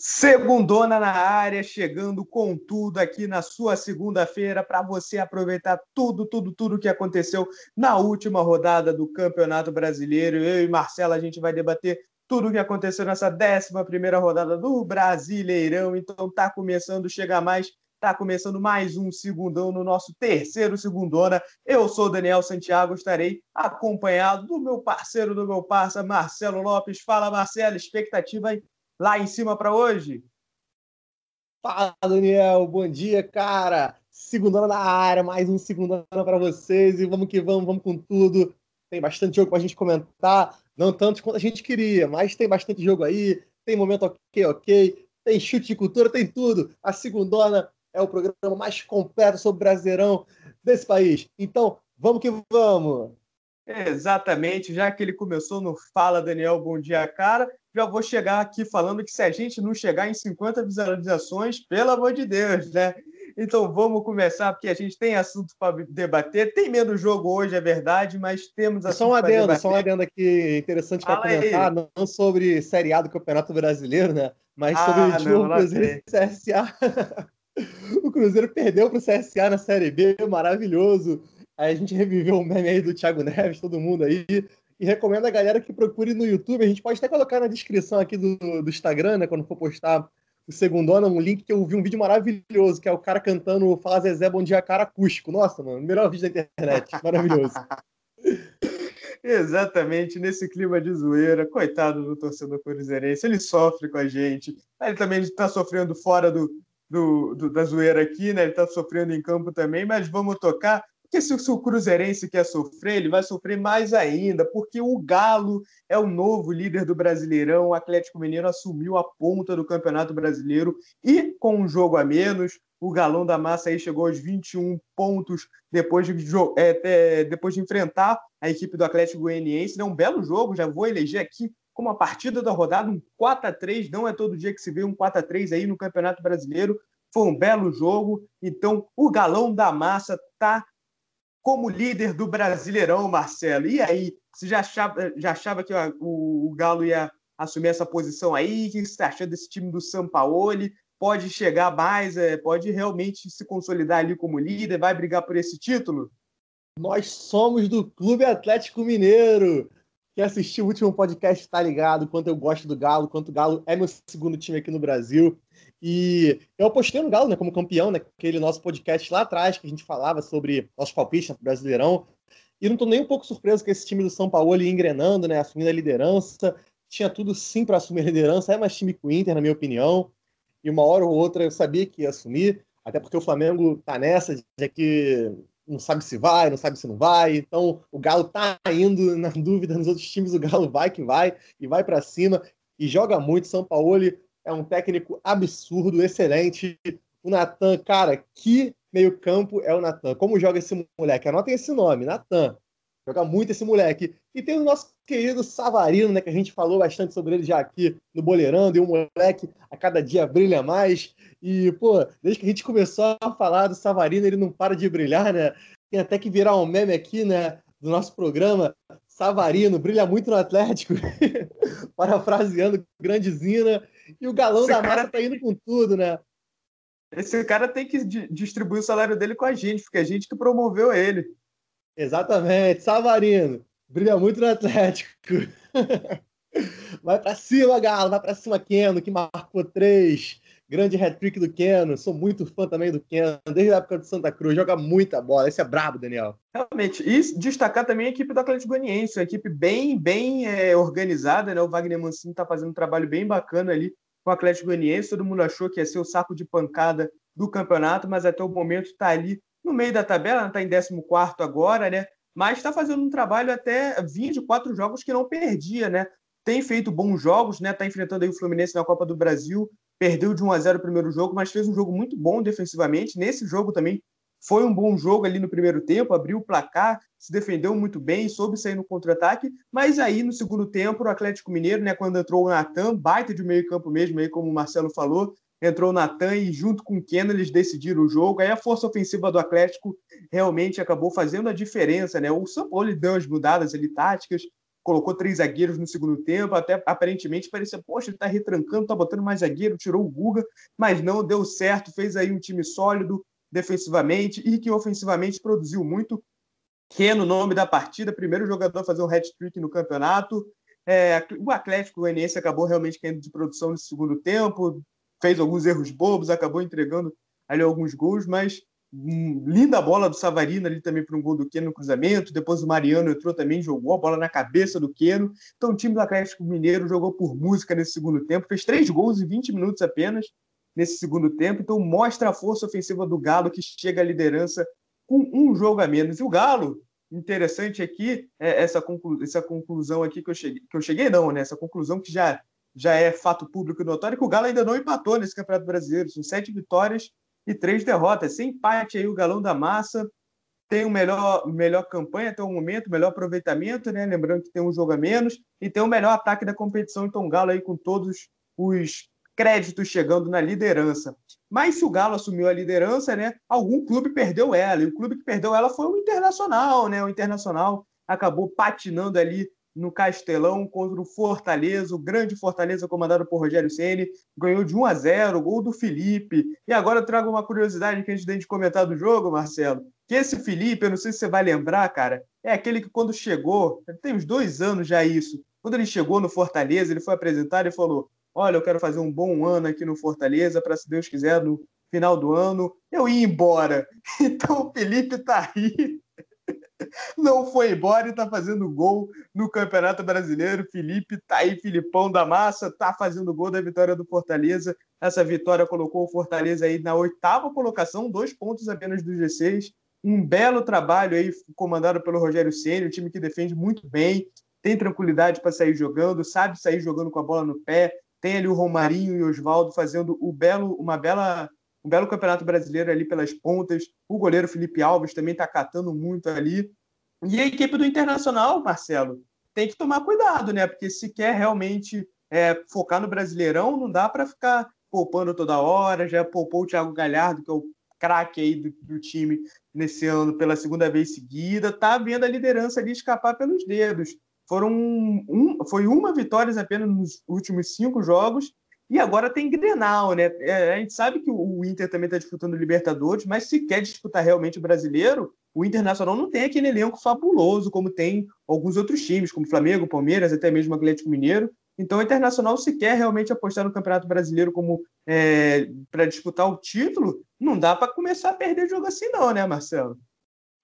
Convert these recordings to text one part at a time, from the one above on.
Segundona na área, chegando com tudo aqui na sua segunda-feira para você aproveitar tudo, tudo, tudo que aconteceu na última rodada do Campeonato Brasileiro. Eu e Marcela a gente vai debater tudo o que aconteceu nessa 11 primeira rodada do Brasileirão. Então tá começando a chegar mais, tá começando mais um segundão no nosso terceiro segundona. Eu sou Daniel Santiago, estarei acompanhado do meu parceiro, do meu parça Marcelo Lopes. Fala Marcelo, expectativa aí lá em cima para hoje? Fala, Daniel. Bom dia, cara. Segundona na área, mais um segundona para vocês e vamos que vamos, vamos com tudo. Tem bastante jogo para a gente comentar, não tanto quanto a gente queria, mas tem bastante jogo aí, tem momento ok, ok, tem chute de cultura, tem tudo. A segundona é o programa mais completo sobre o Brasileirão desse país. Então, vamos que vamos. Exatamente, já que ele começou no Fala Daniel, bom dia, cara já vou chegar aqui falando que se a gente não chegar em 50 visualizações, pelo amor de Deus, né? Então vamos começar, porque a gente tem assunto para debater. Tem menos jogo hoje, é verdade, mas temos assunto Só um adendo, só um adendo aqui interessante para comentar, aí. não sobre Série A do Campeonato Brasileiro, né? Mas ah, sobre o jogo Cruzeiro e CSA. o Cruzeiro perdeu para o CSA na Série B, maravilhoso. Aí a gente reviveu o meme aí do Thiago Neves, todo mundo aí e recomendo a galera que procure no YouTube. A gente pode até colocar na descrição aqui do, do Instagram, né? Quando for postar o Segundona, um link que eu vi um vídeo maravilhoso, que é o cara cantando Fala Zezé, Bom Dia, Cara Acústico. Nossa, mano, melhor vídeo da internet. Maravilhoso. Exatamente, nesse clima de zoeira. Coitado do torcedor cruzeirense, ele sofre com a gente. Ele também está sofrendo fora do, do, do, da zoeira aqui, né? Ele está sofrendo em campo também, mas vamos tocar. Porque se, o Cruzeirense quer sofrer, ele vai sofrer mais ainda, porque o Galo é o novo líder do Brasileirão. O Atlético Mineiro assumiu a ponta do Campeonato Brasileiro e com um jogo a menos, o Galão da Massa aí chegou aos 21 pontos depois de, é, é, depois de enfrentar a equipe do Atlético Goianiense. É um belo jogo, já vou eleger aqui como a partida da rodada, um 4 a 3 Não é todo dia que se vê um 4 a 3 aí no Campeonato Brasileiro. Foi um belo jogo. Então, o Galão da Massa está como líder do Brasileirão, Marcelo. E aí, você já achava, já achava que o, o, Galo ia assumir essa posição aí? O que você está achando desse time do Sampaoli? Pode chegar mais, é, pode realmente se consolidar ali como líder, vai brigar por esse título? Nós somos do Clube Atlético Mineiro. Quem assistiu o último podcast está ligado quanto eu gosto do Galo, quanto o Galo é meu segundo time aqui no Brasil. E eu apostei no Galo, né, como campeão, né, aquele nosso podcast lá atrás que a gente falava sobre nosso palpite no Brasileirão. E não estou nem um pouco surpreso com esse time do São Paulo engrenando, né, assumindo a liderança. Tinha tudo sim para assumir a liderança, é mais time que o Inter, na minha opinião. E uma hora ou outra eu sabia que ia assumir, até porque o Flamengo tá nessa de que não sabe se vai, não sabe se não vai. Então o Galo tá indo na dúvida nos outros times, o Galo vai que vai e vai para cima e joga muito. São Paulo é um técnico absurdo, excelente. O Natan, cara, que meio-campo é o Natan? Como joga esse moleque? Anotem esse nome, Natan. Joga muito esse moleque. E tem o nosso querido Savarino, né? Que a gente falou bastante sobre ele já aqui no Boleirando. E o moleque a cada dia brilha mais. E, pô, desde que a gente começou a falar do Savarino, ele não para de brilhar, né? Tem até que virar um meme aqui, né? Do nosso programa. Savarino brilha muito no Atlético. Parafraseando grande Zina. E o galão Esse da massa tá indo com tudo, né? Esse cara tem que distribuir o salário dele com a gente, porque é a gente que promoveu ele. Exatamente. Savarino, brilha muito no Atlético. vai para cima, Galo, vai para cima, Keno, que marcou três. Grande hat-trick do Keno, sou muito fã também do Keno, desde a época do Santa Cruz, joga muita bola, esse é brabo, Daniel. Realmente, e destacar também a equipe do Atlético Goianiense, uma equipe bem, bem é, organizada, né? O Wagner Mancini está fazendo um trabalho bem bacana ali com o Atlético Goianiense, todo mundo achou que ia ser o saco de pancada do campeonato, mas até o momento está ali no meio da tabela, está em 14 agora, né? Mas está fazendo um trabalho até 24 jogos que não perdia, né? Tem feito bons jogos, né? Está enfrentando aí o Fluminense na Copa do Brasil, perdeu de 1 a 0 o primeiro jogo, mas fez um jogo muito bom defensivamente. Nesse jogo também foi um bom jogo ali no primeiro tempo, abriu o placar, se defendeu muito bem, soube sair no contra-ataque, mas aí no segundo tempo o Atlético Mineiro, né, quando entrou o Natan, baita de meio campo mesmo, aí como o Marcelo falou, entrou o Natan e junto com o Keno eles decidiram o jogo, aí a força ofensiva do Atlético realmente acabou fazendo a diferença, né, o São Paulo deu as mudadas ali táticas, colocou três zagueiros no segundo tempo, até aparentemente parecia, poxa, ele está retrancando, está botando mais zagueiro, tirou o Guga, mas não deu certo, fez aí um time sólido defensivamente e que ofensivamente produziu muito. Keno, nome da partida, primeiro jogador a fazer um hat-trick no campeonato. É, o Atlético Goianiense acabou realmente caindo de produção no segundo tempo, fez alguns erros bobos, acabou entregando ali alguns gols, mas linda bola do Savarino ali também para um gol do Keno no cruzamento. Depois o Mariano entrou também, jogou a bola na cabeça do Keno. Então o time do Atlético Mineiro jogou por música nesse segundo tempo, fez três gols em 20 minutos apenas nesse segundo tempo. Então mostra a força ofensiva do Galo que chega à liderança com um jogo a menos. E o Galo, interessante aqui, é essa, conclu essa conclusão aqui que eu cheguei, que eu cheguei não, né? Essa conclusão que já já é fato público e notório que o Galo ainda não empatou nesse Campeonato Brasileiro. São sete vitórias e três derrotas. Sem empate aí o Galão da Massa tem o melhor, melhor campanha até o momento, melhor aproveitamento, né? Lembrando que tem um jogo a menos e tem o melhor ataque da competição. Então o Galo aí com todos os créditos chegando na liderança. Mas se o Galo assumiu a liderança, né? Algum clube perdeu ela. E o clube que perdeu ela foi o Internacional, né? O Internacional acabou patinando ali no Castelão contra o Fortaleza, o grande Fortaleza comandado por Rogério Ceni, ganhou de 1 a 0, gol do Felipe. E agora eu trago uma curiosidade que a gente de comentar do jogo, Marcelo, que esse Felipe, eu não sei se você vai lembrar, cara, é aquele que quando chegou, tem uns dois anos já isso, quando ele chegou no Fortaleza, ele foi apresentado e falou: Olha, eu quero fazer um bom ano aqui no Fortaleza, para se Deus quiser, no final do ano, eu ir embora. Então o Felipe está aí não foi embora e está fazendo gol no Campeonato Brasileiro. Felipe tá aí, Filipão da Massa, tá fazendo gol da vitória do Fortaleza. Essa vitória colocou o Fortaleza aí na oitava colocação, dois pontos apenas do G6. Um belo trabalho aí comandado pelo Rogério Ceni, um time que defende muito bem, tem tranquilidade para sair jogando, sabe sair jogando com a bola no pé. Tem ali o Romarinho e o Oswaldo fazendo o belo, uma bela um belo campeonato brasileiro ali pelas pontas. O goleiro Felipe Alves também está catando muito ali. E a equipe do Internacional, Marcelo, tem que tomar cuidado, né? Porque se quer realmente é, focar no Brasileirão, não dá para ficar poupando toda hora. Já poupou o Thiago Galhardo, que é o craque aí do, do, time nesse ano pela segunda vez seguida. Tá vendo a liderança ali escapar pelos dedos. Foram um, foi uma vitória apenas nos últimos cinco jogos e agora tem Grenal, né? É, a gente sabe que o Inter também está disputando Libertadores, mas se quer disputar realmente o brasileiro, o Internacional não tem aquele elenco fabuloso como tem alguns outros times, como Flamengo, Palmeiras, até mesmo Atlético Mineiro. Então, o Internacional, se quer realmente apostar no Campeonato Brasileiro como é, para disputar o título, não dá para começar a perder jogo assim, não, né, Marcelo?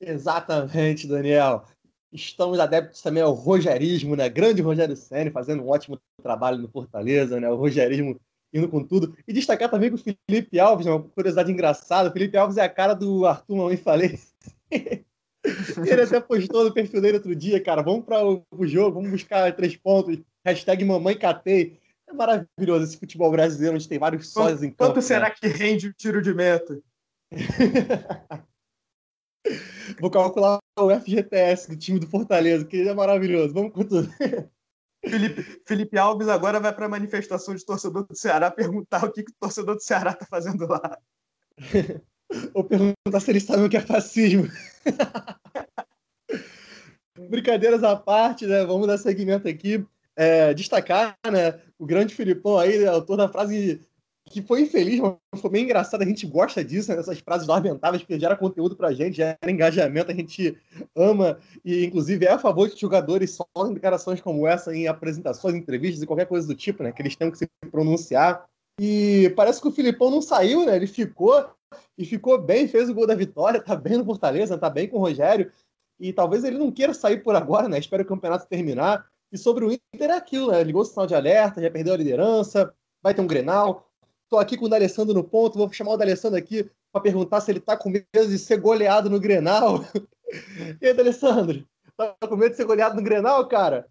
Exatamente, Daniel. Estamos adeptos também ao rogerismo, né? Grande Rogério Senna fazendo um ótimo trabalho no Fortaleza, né? O rogerismo indo com tudo. E destacar também que o Felipe Alves, né? uma curiosidade engraçada, o Felipe Alves é a cara do Arthur Mamãe Falei. Ele até postou no perfil dele outro dia, cara, vamos para o jogo, vamos buscar três pontos, hashtag mamãe catei. É maravilhoso esse futebol brasileiro, onde tem vários sócios em campo. Quanto será né? que rende o tiro de meta? Vou calcular o FGTS do time do Fortaleza, que é maravilhoso. Vamos com tudo. Felipe, Felipe Alves agora vai para a manifestação de torcedor do Ceará perguntar o que, que o torcedor do Ceará está fazendo lá. Ou perguntar se eles sabem o que é fascismo. Brincadeiras à parte, né? Vamos dar seguimento aqui. É, destacar né, o grande Filipão aí, né, autor da frase que foi infeliz, mas foi bem engraçado. A gente gosta disso, né? Essas frases lamentáveis, porque gera conteúdo pra gente, gera engajamento, a gente ama e, inclusive, é a favor de jogadores soltem declarações como essa em apresentações, entrevistas e qualquer coisa do tipo, né? Que eles têm que se pronunciar. E parece que o Filipão não saiu, né? Ele ficou e ficou bem, fez o gol da vitória, tá bem no Fortaleza, tá bem com o Rogério. E talvez ele não queira sair por agora, né? Espera o campeonato terminar. E sobre o Inter é aquilo, né? Ligou o sinal de alerta, já perdeu a liderança, vai ter um Grenal Estou aqui com o D'Alessandro no ponto, vou chamar o D'Alessandro aqui para perguntar se ele está com medo de ser goleado no Grenal. e aí, D'Alessandro, tá com medo de ser goleado no Grenal, cara?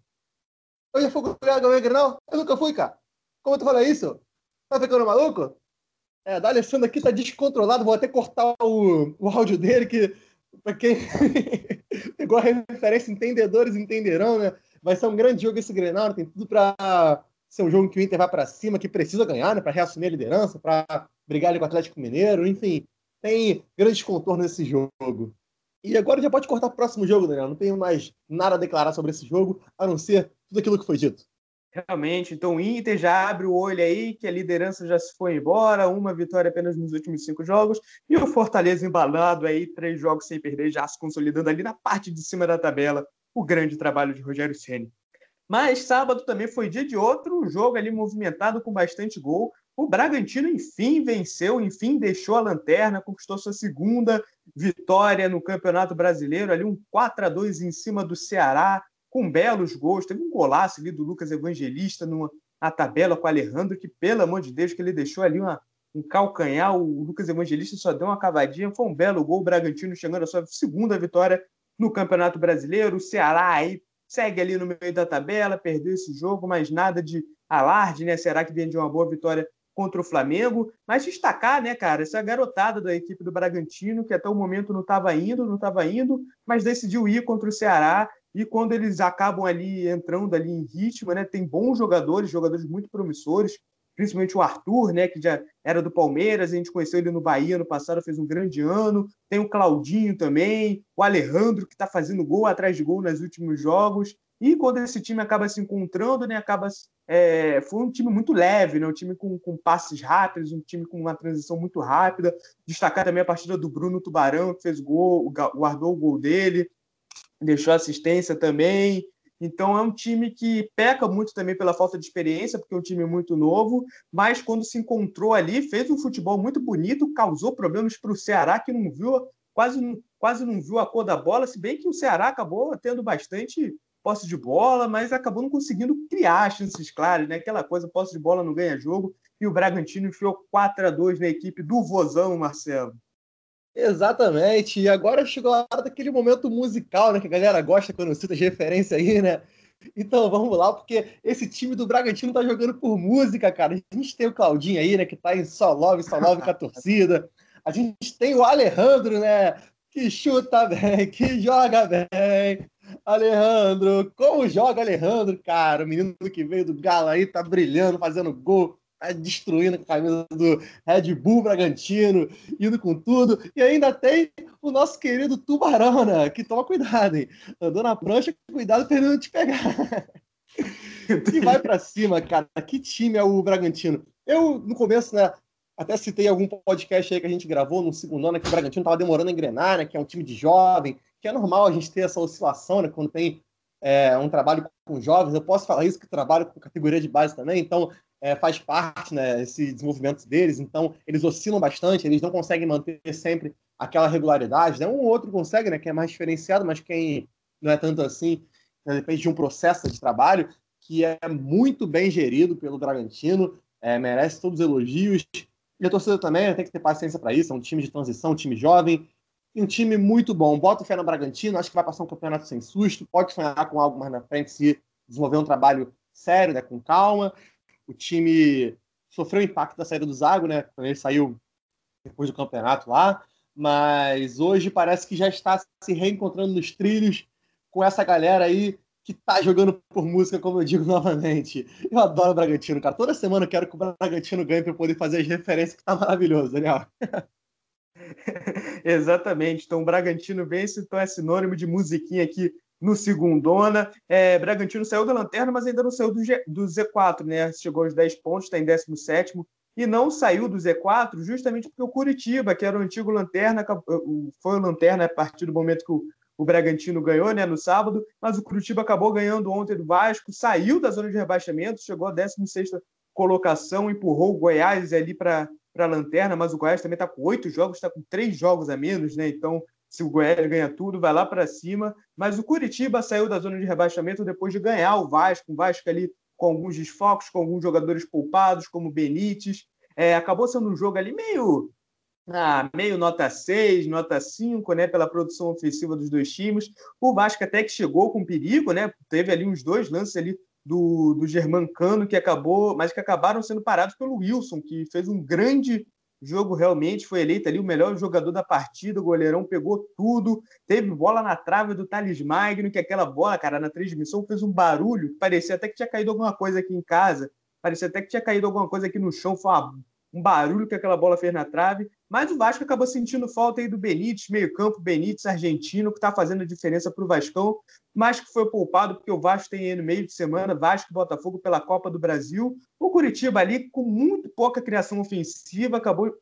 Eu já fui goleado no Grenal? Eu nunca fui, cara. Como tu fala isso? Tá ficando maluco? É, D'Alessandro aqui tá descontrolado, vou até cortar o, o áudio dele, que para quem pegou a referência, entendedores entenderão, né? Vai ser um grande jogo esse Grenal, tem tudo para ser um jogo que o Inter vai para cima, que precisa ganhar, né, para reassumir a liderança, para brigar ali com o Atlético Mineiro, enfim, tem grandes contornos nesse jogo. E agora já pode cortar o próximo jogo, Daniel. Não tenho mais nada a declarar sobre esse jogo, a não ser tudo aquilo que foi dito. Realmente, então o Inter já abre o olho aí, que a liderança já se foi embora, uma vitória apenas nos últimos cinco jogos, e o Fortaleza embalado aí, três jogos sem perder, já se consolidando ali na parte de cima da tabela, o grande trabalho de Rogério Ceni. Mas sábado também foi dia de outro jogo ali movimentado com bastante gol. O Bragantino, enfim, venceu, enfim, deixou a lanterna, conquistou sua segunda vitória no Campeonato Brasileiro, ali um 4 a 2 em cima do Ceará, com belos gols. Teve um golaço ali do Lucas Evangelista numa, na tabela com o Alejandro, que, pelo amor de Deus, que ele deixou ali uma, um calcanhar. O Lucas Evangelista só deu uma cavadinha. Foi um belo gol. O Bragantino chegando à sua segunda vitória no Campeonato Brasileiro. O Ceará aí segue ali no meio da tabela, perdeu esse jogo, mas nada de alarde, né? Será que vem de uma boa vitória contra o Flamengo, mas destacar, né, cara, essa garotada da equipe do Bragantino, que até o momento não estava indo, não estava indo, mas decidiu ir contra o Ceará, e quando eles acabam ali entrando ali em ritmo, né, tem bons jogadores, jogadores muito promissores, principalmente o Arthur, né, que já era do Palmeiras, a gente conheceu ele no Bahia no passado, fez um grande ano, tem o Claudinho também, o Alejandro, que está fazendo gol atrás de gol nos últimos jogos, e quando esse time acaba se encontrando, né, acaba é, foi um time muito leve, né, um time com, com passes rápidos, um time com uma transição muito rápida. Destacar também a partida do Bruno Tubarão, que fez gol, guardou o gol dele, deixou assistência também. Então é um time que peca muito também pela falta de experiência, porque é um time muito novo, mas quando se encontrou ali, fez um futebol muito bonito, causou problemas para o Ceará, que não viu, quase, quase não viu a cor da bola, se bem que o Ceará acabou tendo bastante posse de bola, mas acabou não conseguindo criar chances claras, né? Aquela coisa, posse de bola não ganha jogo, e o Bragantino enfiou 4 a 2 na equipe do Vozão, Marcelo. Exatamente, e agora chegou a hora daquele momento musical, né? Que a galera gosta quando cita de referência aí, né? Então vamos lá, porque esse time do Bragantino tá jogando por música, cara. A gente tem o Claudinho aí, né? Que tá em só love, só love com a torcida. A gente tem o Alejandro, né? Que chuta bem, que joga bem. Alejandro, como joga Alejandro, cara? O menino que veio do Galo aí tá brilhando, fazendo gol, destruindo a camisa do Red Bull Bragantino, indo com tudo. E ainda tem o nosso querido Tubarão, né? Que toma cuidado, hein? Andou na prancha, cuidado pra ele não te pegar. e vai para cima, cara. Que time é o Bragantino? Eu, no começo, né? Até citei algum podcast aí que a gente gravou no segundo ano, que o Bragantino tava demorando a engrenar, né? Que é um time de jovem, que é normal a gente ter essa oscilação, né? Quando tem é, um trabalho com jovens, eu posso falar isso que trabalho com categoria de base também, então é, faz parte, né? Esse desenvolvimento deles, então eles oscilam bastante, eles não conseguem manter sempre aquela regularidade, né? Um ou outro consegue, né? Que é mais diferenciado, mas quem não é tanto assim, né, depende de um processo de trabalho que é muito bem gerido pelo Bragantino, é, merece todos os elogios. E a torcida também né, tem que ter paciência para isso, é um time de transição, um time jovem, um time muito bom. Bota fé no Bragantino, acho que vai passar um campeonato sem susto, pode sonhar com algo mais na frente se desenvolver um trabalho sério, né, com calma. O time sofreu o impacto da saída do Zago, né, quando ele saiu depois do campeonato lá, mas hoje parece que já está se reencontrando nos trilhos com essa galera aí que tá jogando por música, como eu digo novamente. Eu adoro o Bragantino, cara. Toda semana eu quero que o Bragantino ganhe para eu poder fazer as referências, que tá maravilhoso, Daniel. Exatamente. Então, o Bragantino vence, então é sinônimo de musiquinha aqui no segundona. É, Bragantino saiu da lanterna, mas ainda não saiu do, G, do Z4, né? Chegou aos 10 pontos, está em 17 e não saiu do Z4 justamente porque o Curitiba, que era o antigo lanterna, foi o lanterna a partir do momento que o, o Bragantino ganhou, né, no sábado, mas o Curitiba acabou ganhando ontem do Vasco, saiu da zona de rebaixamento, chegou à 16 colocação, empurrou o Goiás ali para para a lanterna, mas o Goiás também está com oito jogos, está com três jogos a menos, né? Então, se o Goiás ganha tudo, vai lá para cima. Mas o Curitiba saiu da zona de rebaixamento depois de ganhar o Vasco, o Vasco ali com alguns desfocos, com alguns jogadores poupados, como Benítez. É, acabou sendo um jogo ali meio ah, meio nota 6, nota 5, né, pela produção ofensiva dos dois times. O Vasco até que chegou com perigo, né? Teve ali uns dois lances ali do, do Germancano, que acabou, mas que acabaram sendo parados pelo Wilson, que fez um grande jogo realmente, foi eleito ali o melhor jogador da partida, o goleirão pegou tudo, teve bola na trave do Thales Magno, que aquela bola, cara, na transmissão fez um barulho, parecia até que tinha caído alguma coisa aqui em casa, parecia até que tinha caído alguma coisa aqui no chão, foi uma, um barulho que aquela bola fez na trave, mas o Vasco acabou sentindo falta aí do Benítez, meio-campo, Benítez, argentino, que está fazendo a diferença para o Vascão, mas que foi poupado porque o Vasco tem no meio de semana Vasco e Botafogo pela Copa do Brasil. O Curitiba ali, com muito pouca criação ofensiva, acabou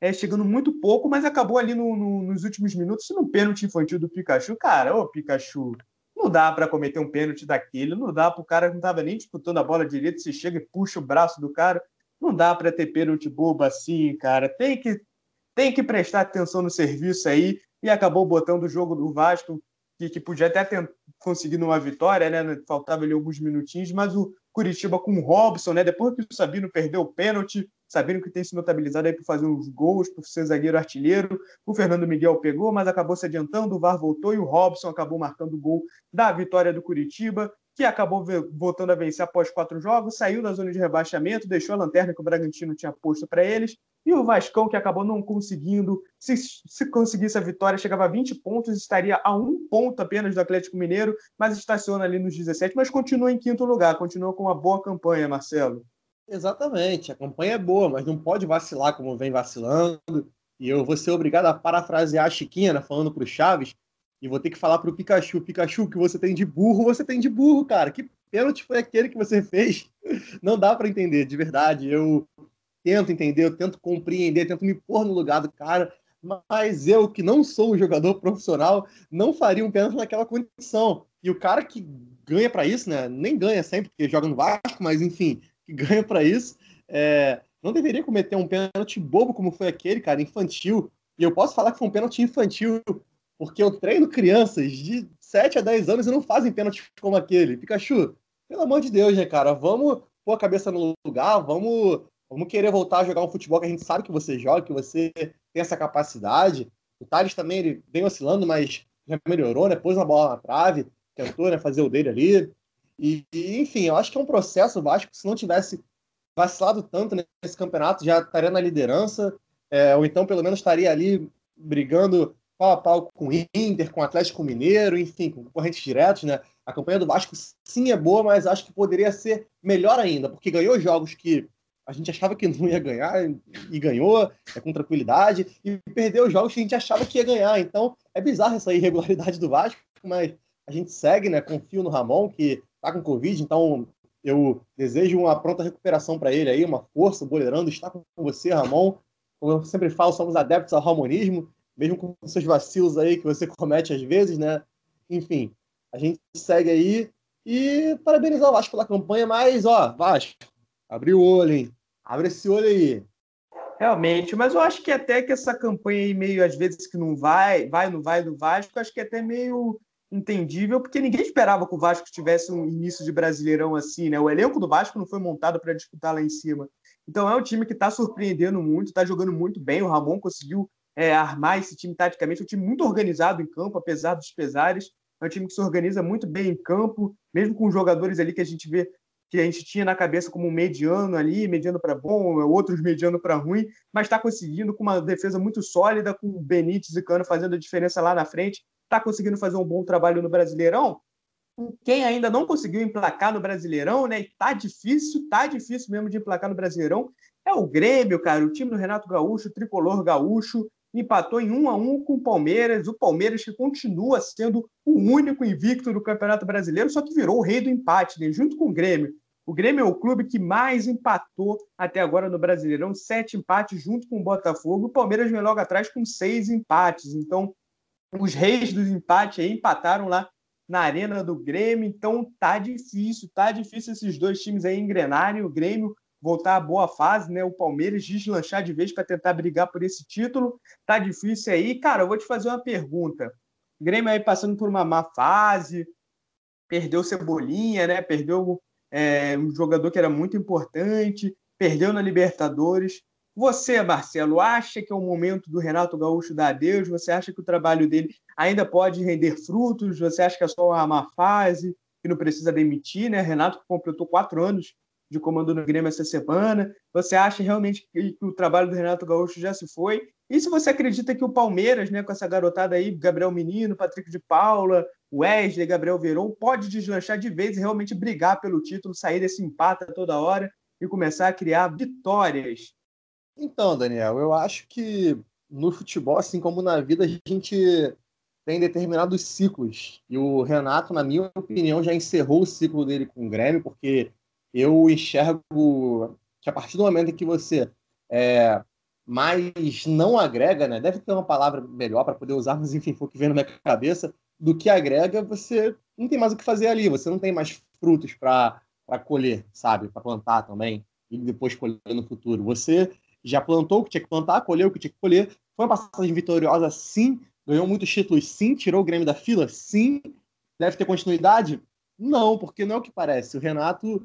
é, chegando muito pouco, mas acabou ali no, no, nos últimos minutos no pênalti infantil do Pikachu. Cara, ô Pikachu, não dá para cometer um pênalti daquele, não dá para o cara que não estava nem disputando a bola direito, você chega e puxa o braço do cara. Não dá para ter pênalti bobo assim, cara. Tem que, tem que prestar atenção no serviço aí. E acabou botando o jogo do Vasco, que, que podia até ter conseguido uma vitória, né? Faltava ali alguns minutinhos, mas o Curitiba com o Robson, né? Depois que o Sabino perdeu o pênalti, Sabino que tem se notabilizado aí por fazer uns gols, por ser zagueiro artilheiro. O Fernando Miguel pegou, mas acabou se adiantando, o VAR voltou e o Robson acabou marcando o gol da vitória do Curitiba que acabou voltando a vencer após quatro jogos, saiu da zona de rebaixamento, deixou a lanterna que o Bragantino tinha posto para eles, e o Vascão, que acabou não conseguindo, se, se conseguisse a vitória, chegava a 20 pontos, estaria a um ponto apenas do Atlético Mineiro, mas estaciona ali nos 17, mas continua em quinto lugar, continua com uma boa campanha, Marcelo. Exatamente, a campanha é boa, mas não pode vacilar como vem vacilando, e eu vou ser obrigado a parafrasear a Chiquinha, né, falando para o Chaves, e vou ter que falar pro Pikachu, Pikachu, que você tem de burro, você tem de burro, cara. Que pênalti foi aquele que você fez? Não dá para entender, de verdade. Eu tento entender, eu tento compreender, tento me pôr no lugar do cara, mas eu, que não sou um jogador profissional, não faria um pênalti naquela condição. E o cara que ganha para isso, né? Nem ganha sempre, porque joga no Vasco, mas enfim, que ganha para isso, é, não deveria cometer um pênalti bobo como foi aquele, cara, infantil. E eu posso falar que foi um pênalti infantil porque eu treino crianças de 7 a 10 anos e não fazem pênalti como aquele. Pikachu, pelo amor de Deus, né, cara? Vamos pôr a cabeça no lugar, vamos, vamos querer voltar a jogar um futebol que a gente sabe que você joga, que você tem essa capacidade. O Thales também ele vem oscilando, mas já melhorou, né? Pôs uma bola na trave, tentou né, fazer o dele ali. E, e, enfim, eu acho que é um processo Vasco se não tivesse vacilado tanto nesse campeonato, já estaria na liderança, é, ou então pelo menos estaria ali brigando pau a pau com o Inter, com o Atlético Mineiro, enfim, com concorrentes diretos, né? A campanha do Vasco sim é boa, mas acho que poderia ser melhor ainda, porque ganhou jogos que a gente achava que não ia ganhar e ganhou é, com tranquilidade, e perdeu jogos que a gente achava que ia ganhar. Então é bizarro essa irregularidade do Vasco, mas a gente segue, né? Confio no Ramon, que tá com Covid, então eu desejo uma pronta recuperação para ele aí, uma força, o Boleirando está com você, Ramon. Como eu sempre falo, somos adeptos ao ramonismo, mesmo com seus vacilos aí que você comete às vezes, né? Enfim, a gente segue aí e parabenizar o Vasco pela campanha, mas, ó, Vasco, abre o olho, hein? Abre esse olho aí. Realmente, mas eu acho que até que essa campanha aí meio, às vezes, que não vai, vai, não vai do Vasco, acho que é até meio entendível, porque ninguém esperava que o Vasco tivesse um início de Brasileirão assim, né? O elenco do Vasco não foi montado para disputar lá em cima. Então é um time que está surpreendendo muito, está jogando muito bem. O Ramon conseguiu é, armar esse time taticamente. É um time muito organizado em campo, apesar dos pesares. É um time que se organiza muito bem em campo, mesmo com jogadores ali que a gente vê que a gente tinha na cabeça como mediano ali, mediano para bom, outros mediano para ruim, mas está conseguindo com uma defesa muito sólida, com o Benítez e Cano fazendo a diferença lá na frente, está conseguindo fazer um bom trabalho no Brasileirão. Quem ainda não conseguiu emplacar no Brasileirão, né? Tá difícil, tá difícil mesmo de emplacar no Brasileirão. É o Grêmio, cara, o time do Renato Gaúcho, o tricolor gaúcho, empatou em 1 a 1 com o Palmeiras, o Palmeiras que continua sendo o único invicto do Campeonato Brasileiro, só que virou o rei do empate, né? junto com o Grêmio. O Grêmio é o clube que mais empatou até agora no Brasileirão, sete empates junto com o Botafogo. O Palmeiras vem logo atrás com seis empates. Então, os reis dos empates aí empataram lá na arena do Grêmio. Então, tá difícil, tá difícil esses dois times aí engrenarem. O Grêmio voltar à boa fase, né? O Palmeiras deslanchar de vez para tentar brigar por esse título. Tá difícil aí. Cara, eu vou te fazer uma pergunta. O Grêmio aí passando por uma má fase, perdeu Cebolinha, né? Perdeu é, um jogador que era muito importante, perdeu na Libertadores. Você, Marcelo, acha que é o momento do Renato Gaúcho dar adeus? Você acha que o trabalho dele ainda pode render frutos? Você acha que é só uma má fase, que não precisa demitir, né? Renato completou quatro anos de comando no Grêmio essa semana? Você acha realmente que, o trabalho do Renato Gaúcho já se foi? E se você acredita que o Palmeiras, né, com essa garotada aí, Gabriel Menino, Patrick de Paula, Wesley, Gabriel Veron, pode deslanchar de vez e realmente brigar pelo título, sair desse empate toda hora e começar a criar vitórias? Então, Daniel, eu acho que no futebol, assim como na vida, a gente tem determinados ciclos. E o Renato, na minha opinião, já encerrou o ciclo dele com o Grêmio, porque eu enxergo que a partir do momento em que você é, mais não agrega, né? Deve ter uma palavra melhor para poder usar, mas enfim, foi o que vem na minha cabeça. Do que agrega, você não tem mais o que fazer ali, você não tem mais frutos para colher, sabe? Para plantar também e depois colher no futuro. Você já plantou o que tinha que plantar, colheu o que tinha que colher. Foi uma passagem vitoriosa, sim. Ganhou muitos títulos, sim. Tirou o Grêmio da fila, sim. Deve ter continuidade? Não, porque não é o que parece. O Renato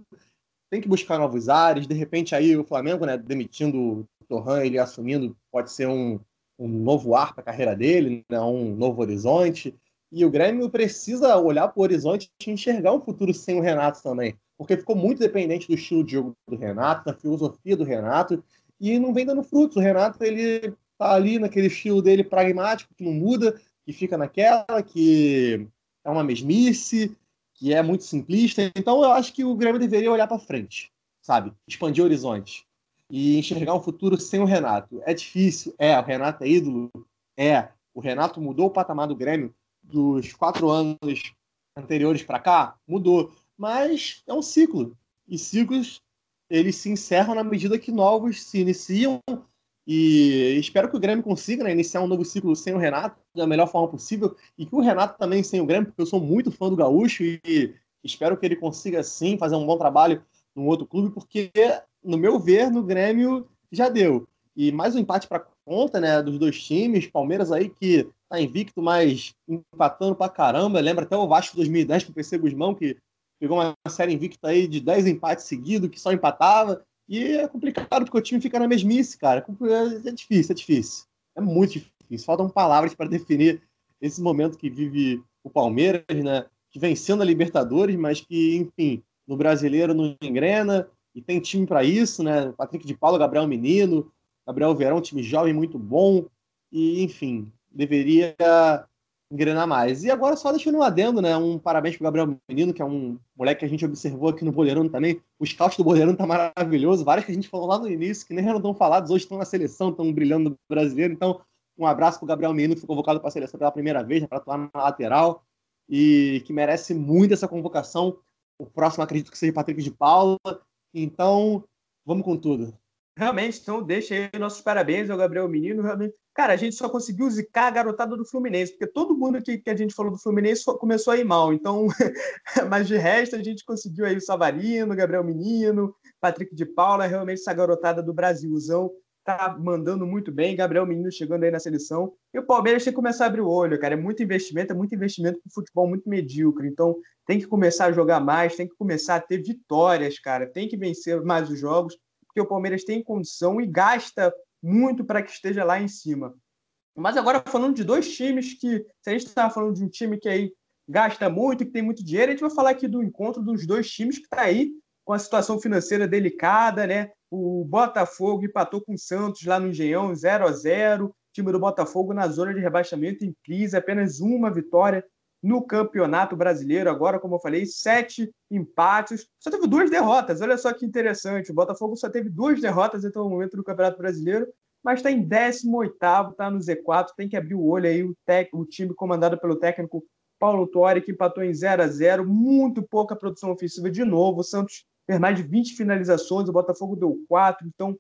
tem que buscar novos ares. De repente, aí o Flamengo, né, demitindo o Torran, ele assumindo, pode ser um, um novo ar para a carreira dele, né, um novo horizonte. E o Grêmio precisa olhar para o horizonte e enxergar um futuro sem o Renato também. Porque ficou muito dependente do estilo de jogo do Renato, da filosofia do Renato, e não vem dando frutos. O Renato, ele tá ali naquele estilo dele pragmático, que não muda, que fica naquela, que é uma mesmice, que é muito simplista. Então eu acho que o Grêmio deveria olhar para frente, sabe? Expandir horizontes e enxergar um futuro sem o Renato. É difícil, é. O Renato é ídolo, é. O Renato mudou o patamar do Grêmio dos quatro anos anteriores para cá? Mudou. Mas é um ciclo. E ciclos, eles se encerram na medida que novos se iniciam. E espero que o Grêmio consiga né, iniciar um novo ciclo sem o Renato da melhor forma possível. E que o Renato também sem o Grêmio, porque eu sou muito fã do Gaúcho e espero que ele consiga sim fazer um bom trabalho num outro clube, porque, no meu ver, no Grêmio já deu. E mais um empate para conta né, dos dois times. Palmeiras aí que tá invicto, mas empatando pra caramba. Lembra até o Vasco 2010 com o PC Guzmão, que pegou uma série invicta aí de 10 empates seguidos, que só empatava. E é complicado porque o time fica na mesmice, cara. É, é difícil, é difícil. É muito difícil. Faltam palavras para definir esse momento que vive o Palmeiras, né? Que vencendo a Libertadores, mas que, enfim, no brasileiro não engrena e tem time para isso, né? Patrick de Paulo, Gabriel Menino, Gabriel Verão, time jovem muito bom. E, enfim, deveria engrenar mais. E agora, só deixando um adendo, né? Um parabéns pro Gabriel Menino, que é um moleque que a gente observou aqui no Boleirão também. O scout do Boleirão tá maravilhoso. Vários que a gente falou lá no início, que nem eram tão falados, hoje estão na seleção, estão brilhando no brasileiro. Então, um abraço pro Gabriel Menino, que foi convocado para a seleção pela primeira vez, para atuar na lateral, e que merece muito essa convocação. O próximo, acredito que seja Patrick de Paula. Então, vamos com tudo. Realmente, então deixa aí nossos parabéns ao Gabriel Menino. Realmente, cara, a gente só conseguiu zicar a garotada do Fluminense, porque todo mundo que, que a gente falou do Fluminense começou a ir mal. Então, mas de resto, a gente conseguiu aí o Savarino, Gabriel Menino, Patrick de Paula, realmente essa garotada do Brasilzão tá mandando muito bem. Gabriel Menino chegando aí na seleção. E o Palmeiras tem que começar a abrir o olho, cara. É muito investimento, é muito investimento para futebol muito medíocre. Então, tem que começar a jogar mais, tem que começar a ter vitórias, cara. Tem que vencer mais os jogos porque o Palmeiras tem condição e gasta muito para que esteja lá em cima. Mas agora falando de dois times que, se a gente estava falando de um time que aí gasta muito, que tem muito dinheiro, a gente vai falar aqui do encontro dos dois times que está aí com a situação financeira delicada, né? O Botafogo empatou com o Santos lá no Engenhão, 0 a 0 O time do Botafogo na zona de rebaixamento em crise, apenas uma vitória no Campeonato Brasileiro. Agora, como eu falei, sete empates. Só teve duas derrotas. Olha só que interessante. O Botafogo só teve duas derrotas até o momento do Campeonato Brasileiro, mas está em 18, está no Z4. Tem que abrir o olho aí. O, tec... o time comandado pelo técnico Paulo Torre, que empatou em 0 a 0 Muito pouca produção ofensiva de novo. O Santos fez mais de 20 finalizações, o Botafogo deu quatro. Então, o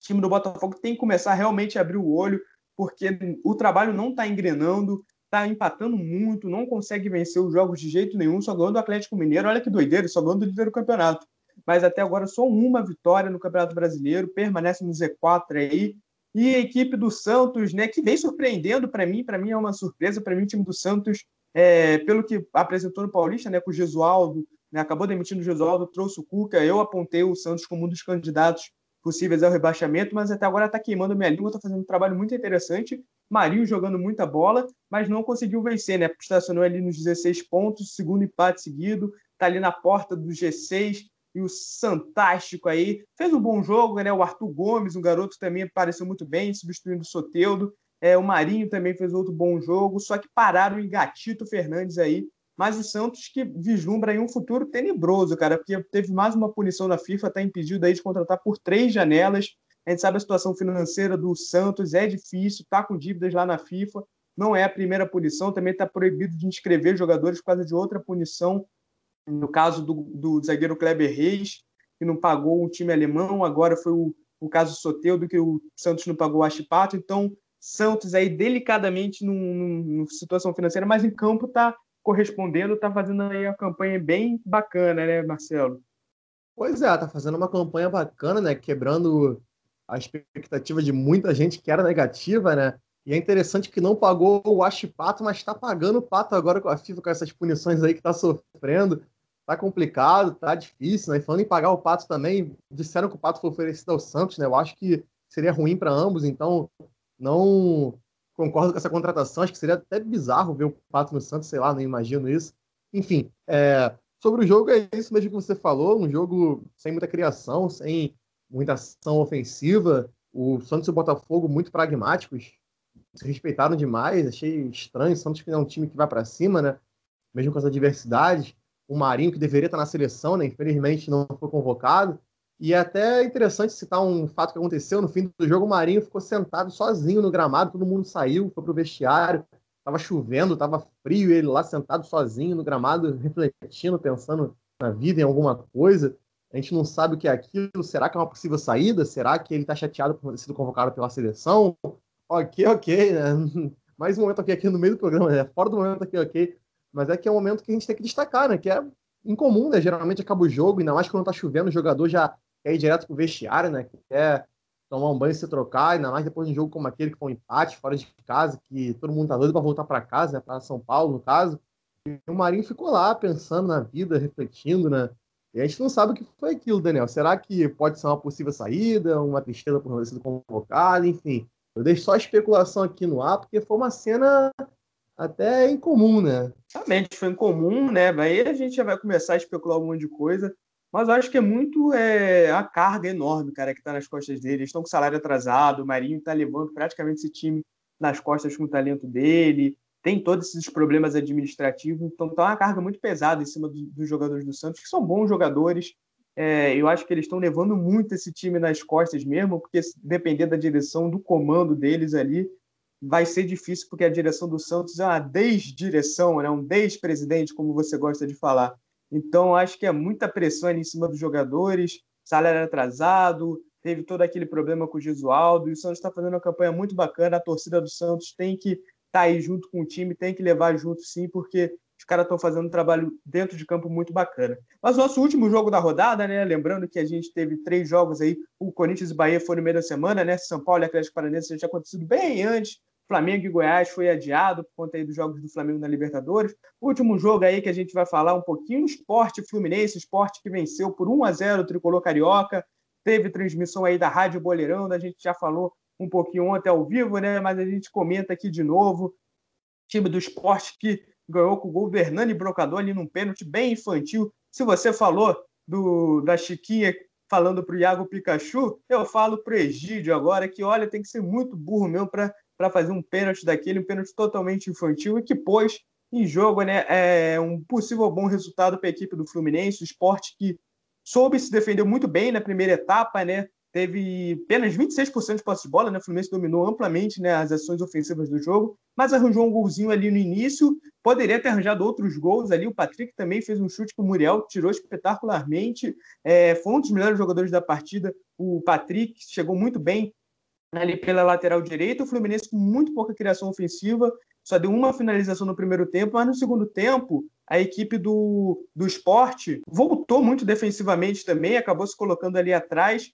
time do Botafogo tem que começar realmente a abrir o olho, porque o trabalho não está engrenando tá empatando muito, não consegue vencer os jogos de jeito nenhum, só ganhando o Atlético Mineiro. Olha que doideira, só ganhando o líder do campeonato. Mas até agora só uma vitória no Campeonato Brasileiro, permanece no Z4 aí. E a equipe do Santos, né, que vem surpreendendo para mim, para mim é uma surpresa, para mim o time do Santos, é, pelo que apresentou no Paulista, né, com o Gesualdo, né, acabou demitindo o Gesualdo, trouxe o Cuca, eu apontei o Santos como um dos candidatos possíveis ao rebaixamento, mas até agora está queimando minha língua, está fazendo um trabalho muito interessante. Marinho jogando muita bola, mas não conseguiu vencer, né? Estacionou ali nos 16 pontos, segundo empate seguido, está ali na porta do G6 e o Santástico aí fez um bom jogo, né? O Arthur Gomes, um garoto também apareceu muito bem, substituindo o Soteudo. É, o Marinho também fez outro bom jogo, só que pararam em Gatito Fernandes aí, mas o Santos que vislumbra aí um futuro tenebroso, cara, porque teve mais uma punição da FIFA, está impedido aí de contratar por três janelas, A gente sabe a situação financeira do Santos, é difícil, está com dívidas lá na FIFA, não é a primeira punição, também está proibido de inscrever jogadores por causa de outra punição, no caso do, do zagueiro Kleber Reis, que não pagou um time alemão, agora foi o, o caso Soteudo, que o Santos não pagou o Achipato, então Santos aí delicadamente numa situação financeira, mas em campo está correspondendo, está fazendo aí a campanha bem bacana, né, Marcelo? Pois é, tá fazendo uma campanha bacana, né? Quebrando a expectativa de muita gente que era negativa, né? E é interessante que não pagou o Pato, mas está pagando o Pato agora com a FIFA, com essas punições aí que está sofrendo. Tá complicado, tá difícil, né? Falando em pagar o Pato também, disseram que o Pato foi oferecido ao Santos, né? Eu acho que seria ruim para ambos, então não concordo com essa contratação. Acho que seria até bizarro ver o Pato no Santos, sei lá, não imagino isso. Enfim, é... sobre o jogo é isso mesmo que você falou, um jogo sem muita criação, sem muita ação ofensiva. O Santos e o Botafogo muito pragmáticos, se respeitaram demais. Achei estranho. O Santos que é um time que vai para cima, né? Mesmo com as adversidades. O Marinho, que deveria estar na seleção, né? Infelizmente não foi convocado. E é até interessante citar um fato que aconteceu no fim do jogo. O Marinho ficou sentado sozinho no gramado, todo mundo saiu, foi pro vestiário. Tava chovendo, tava frio, ele lá sentado sozinho no gramado, refletindo, pensando na vida, em alguma coisa. A gente não sabe o que é aquilo. Será que é uma possível saída? Será que ele está chateado por ter sido convocado pela seleção? Ok, ok, né? Mais um momento aqui, aqui no meio do programa, né? Fora do momento aqui, ok. Mas é que é um momento que a gente tem que destacar, né? Que é incomum, né? Geralmente acaba o jogo, ainda mais quando tá chovendo, o jogador já quer ir direto pro vestiário, né? Quer tomar um banho e se trocar, ainda mais depois de um jogo como aquele que foi um empate fora de casa, que todo mundo tá doido para voltar para casa, né? Para São Paulo, no caso. E o Marinho ficou lá pensando na vida, refletindo, né? E a gente não sabe o que foi aquilo, Daniel. Será que pode ser uma possível saída, uma tristeza por não ter sido convocado, enfim. Eu deixo só a especulação aqui no ar, porque foi uma cena até incomum, né? Realmente, foi incomum, né? Aí a gente já vai começar a especular um monte de coisa. Mas eu acho que é muito é, a carga enorme, cara, que está nas costas dele. Eles estão com salário atrasado, o Marinho está levando praticamente esse time nas costas com o talento dele. Tem todos esses problemas administrativos, então está uma carga muito pesada em cima do, dos jogadores do Santos, que são bons jogadores. É, eu acho que eles estão levando muito esse time nas costas mesmo, porque depender da direção, do comando deles ali, vai ser difícil, porque a direção do Santos é uma desdireção, né? um despresidente, como você gosta de falar. Então, acho que é muita pressão ali em cima dos jogadores, salário atrasado, teve todo aquele problema com o Gesualdo, e o Santos está fazendo uma campanha muito bacana, a torcida do Santos tem que tá aí junto com o time, tem que levar junto sim, porque os caras estão fazendo um trabalho dentro de campo muito bacana. Mas o nosso último jogo da rodada, né? Lembrando que a gente teve três jogos aí, o Corinthians e Bahia foi no meio da semana, né? São Paulo e Atlético Paranaense já tinha acontecido bem antes, Flamengo e Goiás foi adiado por conta aí dos jogos do Flamengo na Libertadores. Último jogo aí que a gente vai falar um pouquinho, esporte fluminense, esporte que venceu por 1 a 0 o Tricolor Carioca. Teve transmissão aí da Rádio Boleirão, a gente já falou um pouquinho ontem ao vivo, né? Mas a gente comenta aqui de novo. Time do esporte que ganhou com o gol Bernani Brocador ali num pênalti bem infantil. Se você falou do, da Chiquinha falando para o Iago Pikachu, eu falo para Egídio agora, que olha, tem que ser muito burro para para fazer um pênalti daquele, um pênalti totalmente infantil e que pôs em jogo né, é, um possível bom resultado para a equipe do Fluminense, o esporte que soube se defender muito bem na primeira etapa, né? Teve apenas 26% de posse de bola, né? O Fluminense dominou amplamente né, as ações ofensivas do jogo, mas arranjou um golzinho ali no início. Poderia ter arranjado outros gols ali. O Patrick também fez um chute que o Muriel tirou espetacularmente. É, foi um dos melhores jogadores da partida. O Patrick chegou muito bem ali pela lateral direita, o Fluminense com muito pouca criação ofensiva, só deu uma finalização no primeiro tempo, mas no segundo tempo a equipe do, do esporte voltou muito defensivamente também, acabou se colocando ali atrás,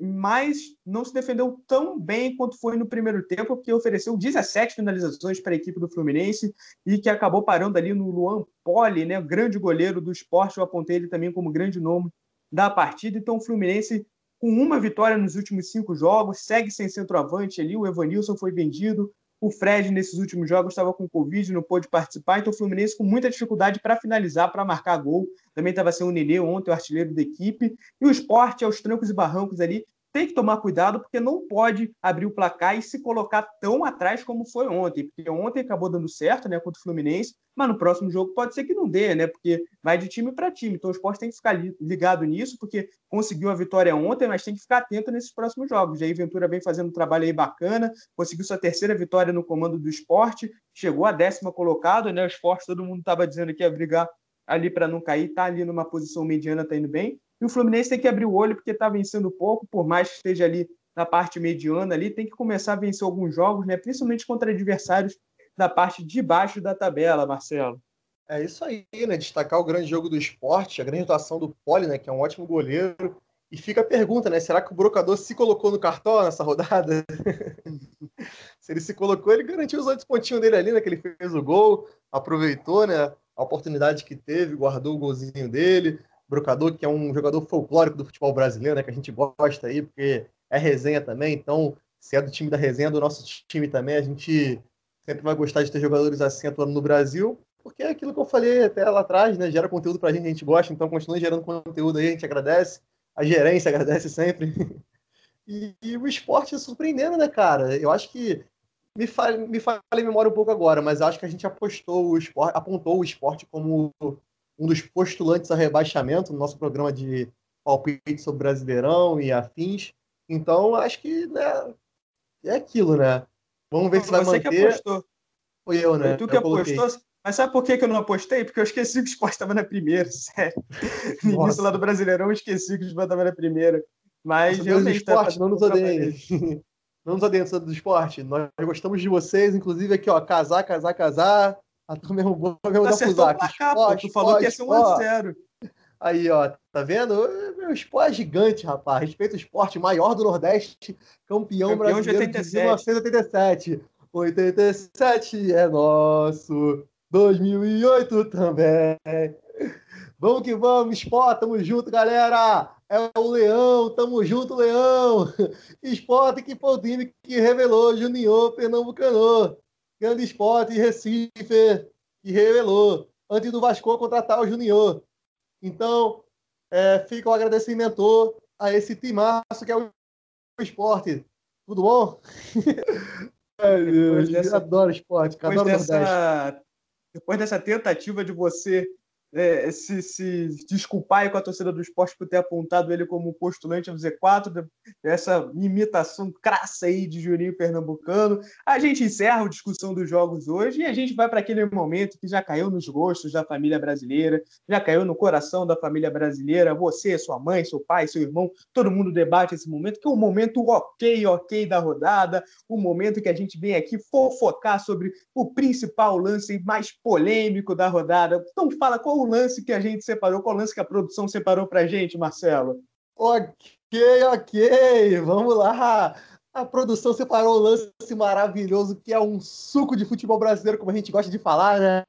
mas não se defendeu tão bem quanto foi no primeiro tempo, porque ofereceu 17 finalizações para a equipe do Fluminense e que acabou parando ali no Luan Poli, né, grande goleiro do esporte, eu apontei ele também como grande nome da partida, então o Fluminense com uma vitória nos últimos cinco jogos, segue sem centroavante ali, o Evanilson foi vendido, o Fred nesses últimos jogos estava com Covid, não pôde participar, então o Fluminense com muita dificuldade para finalizar, para marcar gol. Também estava sem o Nenê ontem, o artilheiro da equipe. E o esporte aos trancos e barrancos ali, tem que tomar cuidado porque não pode abrir o placar e se colocar tão atrás como foi ontem, porque ontem acabou dando certo, né, contra o Fluminense, mas no próximo jogo pode ser que não dê, né, porque vai de time para time. Então o esporte tem que ficar ligado nisso, porque conseguiu a vitória ontem, mas tem que ficar atento nesses próximos jogos. Jair Ventura vem fazendo um trabalho aí bacana, conseguiu sua terceira vitória no comando do esporte, chegou a décima colocado, né, o esporte todo mundo estava dizendo que ia brigar ali para não cair, está ali numa posição mediana, está indo bem. E o Fluminense tem que abrir o olho porque está vencendo pouco, por mais que esteja ali na parte mediana ali, tem que começar a vencer alguns jogos, né? Principalmente contra adversários da parte de baixo da tabela, Marcelo. É isso aí, né? Destacar o grande jogo do esporte, a grande atuação do Poli, né? Que é um ótimo goleiro. E fica a pergunta, né? Será que o brocador se colocou no cartão nessa rodada? se ele se colocou, ele garantiu os oito pontinhos dele ali, né? Que ele fez o gol, aproveitou, né? A oportunidade que teve, guardou o golzinho dele. Brocador, que é um jogador folclórico do futebol brasileiro, né? Que a gente gosta aí, porque é resenha também. Então, se é do time da resenha, do nosso time também, a gente sempre vai gostar de ter jogadores assim atuando no Brasil, porque é aquilo que eu falei até lá atrás, né? Gera conteúdo pra gente, a gente gosta, então continue gerando conteúdo aí, a gente agradece. A gerência agradece sempre. E, e, o esporte é surpreendendo, né, cara? Eu acho que me fale, me fale memória um pouco agora, mas acho que a gente apostou o esporte, apontou o esporte como um dos postulantes a rebaixamento no nosso programa de palpite sobre Brasileirão e afins. Então, acho que né, é aquilo, né? Vamos ver se vai manter. Você que apostou. Foi eu, né? Foi tu que eu apostou. Mas sabe por que, eu não apostei? Porque eu esqueci que o esporte estava na primeira, sério. No início lá do Brasileirão, eu esqueci que o esporte estava na primeira. Mas Nossa, realmente. Tá esporte, não nos odeiem. não nos odeiem do esporte. Nós gostamos de vocês, inclusive aqui, ó, casar, casar, casar. A turma errou mesmo da Fusaki. Tu falou que ia ser 1x0. Aí, ó, tá vendo? Meu esporte é gigante, rapaz. Respeito o esporte maior do Nordeste, campeão, campeão brasileiro de, 87. de 1987. 87 é nosso, 2008 também. Vamos que vamos, Sport, tamo junto, galera. É o Leão, tamo junto, Leão. Sport que foi o time que revelou Junior Pernambucano. Grande Sport Recife que revelou antes do Vasco contratar o Junior. Então, é, fica o agradecimento a esse timaço que é o esporte. Tudo bom? Ai, Deus, dessa, adoro esporte, adoro dessa, Depois dessa tentativa de você é, se, se desculpar com a torcida do esporte por ter apontado ele como postulante ao Z4, essa imitação crassa aí de Juninho Pernambucano. A gente encerra a discussão dos jogos hoje e a gente vai para aquele momento que já caiu nos gostos da família brasileira, já caiu no coração da família brasileira. Você, sua mãe, seu pai, seu irmão, todo mundo debate esse momento, que é o momento ok, ok da rodada, o momento que a gente vem aqui fofocar sobre o principal lance mais polêmico da rodada. Então fala qual o lance que a gente separou? Qual o lance que a produção separou para a gente, Marcelo? Ok, ok, vamos lá. A produção separou o lance maravilhoso que é um suco de futebol brasileiro, como a gente gosta de falar, né?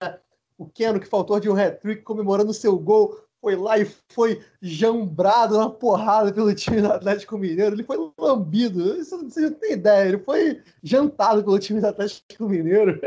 O Keno, que faltou de um hat-trick comemorando seu gol, foi lá e foi jambrado na porrada pelo time do Atlético Mineiro. Ele foi lambido, você não tem ideia. Ele foi jantado pelo time do Atlético Mineiro.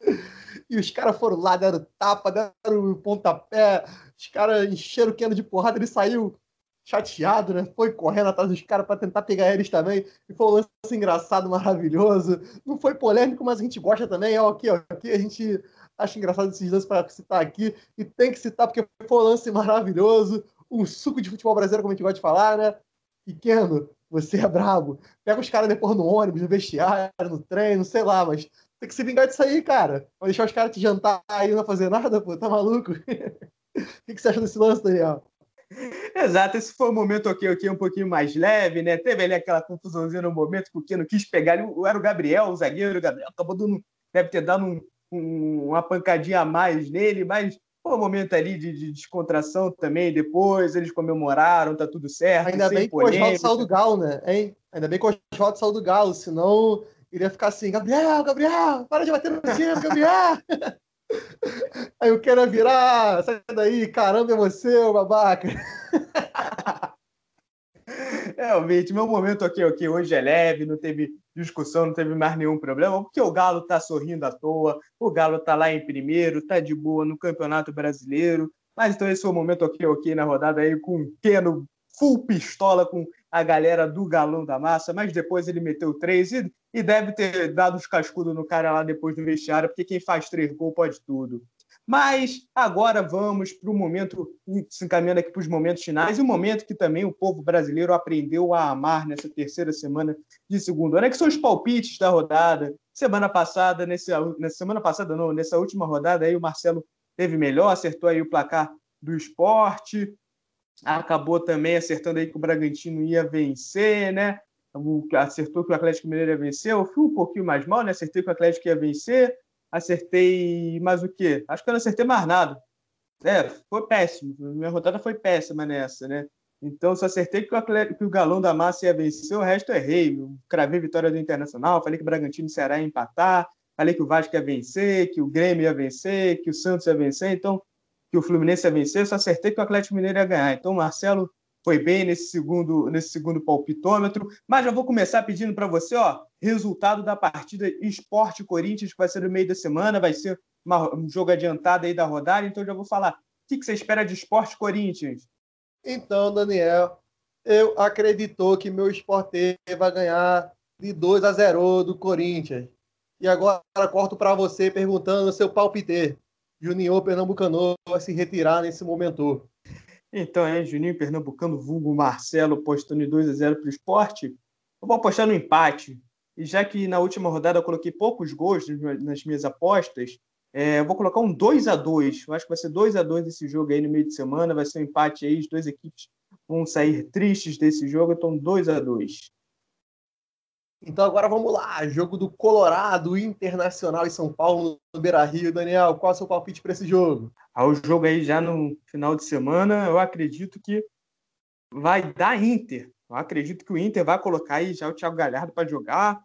E os caras foram lá, deram tapa, deram pontapé, os caras encheram o Keno de porrada, ele saiu chateado, né? Foi correndo atrás dos caras para tentar pegar eles também. E foi um lance engraçado, maravilhoso. Não foi polêmico, mas a gente gosta também. Ó, aqui, ó, aqui a gente acha engraçado esses lances para citar aqui. E tem que citar porque foi um lance maravilhoso. Um suco de futebol brasileiro, como a gente gosta de falar, né? Pequeno, você é brabo. Pega os caras depois no ônibus, no vestiário, no treino, sei lá, mas tem que se vingar disso aí, cara. Vai deixar os caras te jantar aí e não fazer nada, pô. Tá maluco? O que, que você acha desse lance, Daniel? Exato, esse foi um momento ok, ok, um pouquinho mais leve, né? Teve ali aquela confusãozinha no momento, porque não quis pegar ele, era o Gabriel, o zagueiro, o Gabriel acabou dando, deve ter dado um, um, uma pancadinha a mais nele, mas foi um momento ali de, de, descontração também, depois eles comemoraram, tá tudo certo. Ainda bem que o Oswaldo saiu do Galo, né? Hein? Ainda bem que o Oswaldo saiu do Galo, senão iria ficar assim, Gabriel, Gabriel, para de bater no time, Gabriel! Aí o cara virar, sai daí, caramba, é você, babaca! Realmente, meu momento aqui, aqui hoje é leve, não teve discussão, não teve mais nenhum problema, porque o Galo tá sorrindo à toa, o Galo tá lá em primeiro, tá de boa no Campeonato Brasileiro, mas então esse foi o momento ok, ok na rodada aí, com o Keno full pistola com a galera do Galão da Massa, mas depois ele meteu três e, e deve ter dado os cascudos no cara lá depois do vestiário, porque quem faz três gols pode tudo. Mas agora vamos para o momento, se encaminhando aqui para os momentos finais, e o momento que também o povo brasileiro aprendeu a amar nessa terceira semana de segundo ano, é que são os palpites da rodada. Semana passada, nesse, nessa semana passada, não, nessa última rodada, aí o Marcelo teve melhor, acertou aí o placar do esporte, acabou também acertando aí que o Bragantino ia vencer, né? Acertou que o Atlético Mineiro ia vencer. Eu fui um pouquinho mais mal, né? Acertei que o Atlético ia vencer acertei mais o quê? Acho que eu não acertei mais nada. É, foi péssimo. Minha rodada foi péssima nessa, né? Então, só acertei que o, Atlético, que o Galão da Massa ia vencer, o resto errei. Eu cravei vitória do Internacional, falei que o Bragantino e Ceará ia empatar, falei que o Vasco ia vencer, que o Grêmio ia vencer, que o Santos ia vencer, então que o Fluminense ia vencer, só acertei que o Atlético Mineiro ia ganhar. Então, Marcelo foi bem nesse segundo, nesse segundo palpitômetro. Mas já vou começar pedindo para você, ó, resultado da partida Esporte Corinthians, que vai ser no meio da semana, vai ser uma, um jogo adiantado aí da rodada, então já vou falar. O que, que você espera de Esporte Corinthians? Então, Daniel, eu acredito que meu Esporte vai ganhar de 2 a 0 do Corinthians. E agora corto para você perguntando o seu palpite. Juninho Pernambucano vai se retirar nesse momento. Então, é Juninho Pernambucano, vulgo Marcelo, postando em 2 a 0 para o esporte. Eu vou apostar no empate. E já que na última rodada eu coloquei poucos gols nas minhas apostas, é, eu vou colocar um 2 a 2 Eu acho que vai ser 2 a 2 esse jogo aí no meio de semana. Vai ser um empate aí. As duas equipes vão sair tristes desse jogo. Então, 2 a 2 então agora vamos lá, jogo do Colorado Internacional em São Paulo no Beira Rio. Daniel, qual é o seu palpite para esse jogo? Ao jogo aí já no final de semana, eu acredito que vai dar Inter. Eu acredito que o Inter vai colocar aí já o Thiago Galhardo para jogar,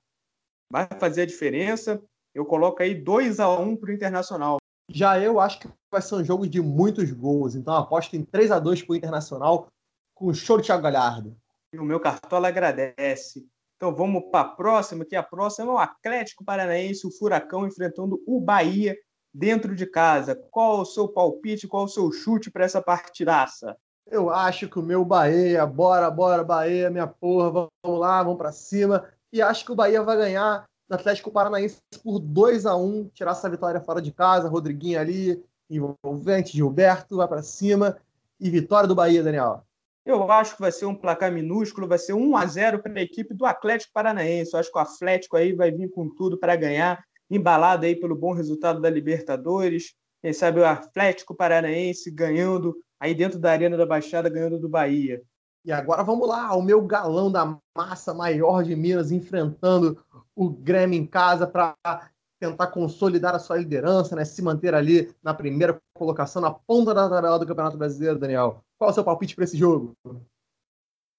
vai fazer a diferença. Eu coloco aí 2 a 1 para o Internacional. Já eu acho que vai ser um jogo de muitos gols, então aposto em 3 a 2 para o Internacional com o show do Thiago Galhardo. E o meu cartola agradece. Então vamos para a próxima, que a próxima é o Atlético Paranaense, o Furacão enfrentando o Bahia dentro de casa. Qual o seu palpite, qual o seu chute para essa partidaça? Eu acho que o meu Bahia, bora, bora, Bahia, minha porra, vamos lá, vamos para cima. E acho que o Bahia vai ganhar do Atlético Paranaense por 2 a 1 tirar essa vitória fora de casa. Rodriguinho ali, envolvente, Gilberto, vai para cima. E vitória do Bahia, Daniel. Eu acho que vai ser um placar minúsculo, vai ser 1 a 0 para a equipe do Atlético Paranaense. Eu acho que o Atlético aí vai vir com tudo para ganhar, embalado aí pelo bom resultado da Libertadores. Quem sabe o Atlético Paranaense ganhando aí dentro da Arena da Baixada, ganhando do Bahia. E agora vamos lá, o meu galão da massa maior de Minas enfrentando o Grêmio em casa para tentar consolidar a sua liderança, né? se manter ali na primeira colocação, na ponta da tabela do Campeonato Brasileiro, Daniel. Qual é o seu palpite para esse jogo?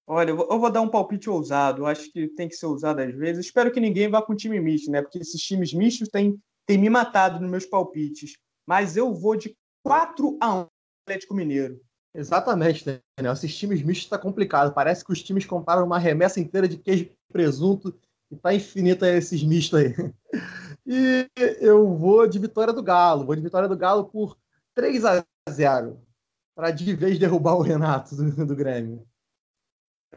Olha, eu vou dar um palpite ousado. acho que tem que ser ousado às vezes. Espero que ninguém vá com time misto, né? Porque esses times mistos têm, têm me matado nos meus palpites. Mas eu vou de 4 a 1 Atlético Mineiro. Exatamente, Daniel. Esses times mistos está complicado. Parece que os times compraram uma remessa inteira de queijo e presunto e tá infinita esses mistos aí. E eu vou de vitória do Galo. Vou de vitória do Galo por 3 a 0 para de vez derrubar o Renato do, do Grêmio.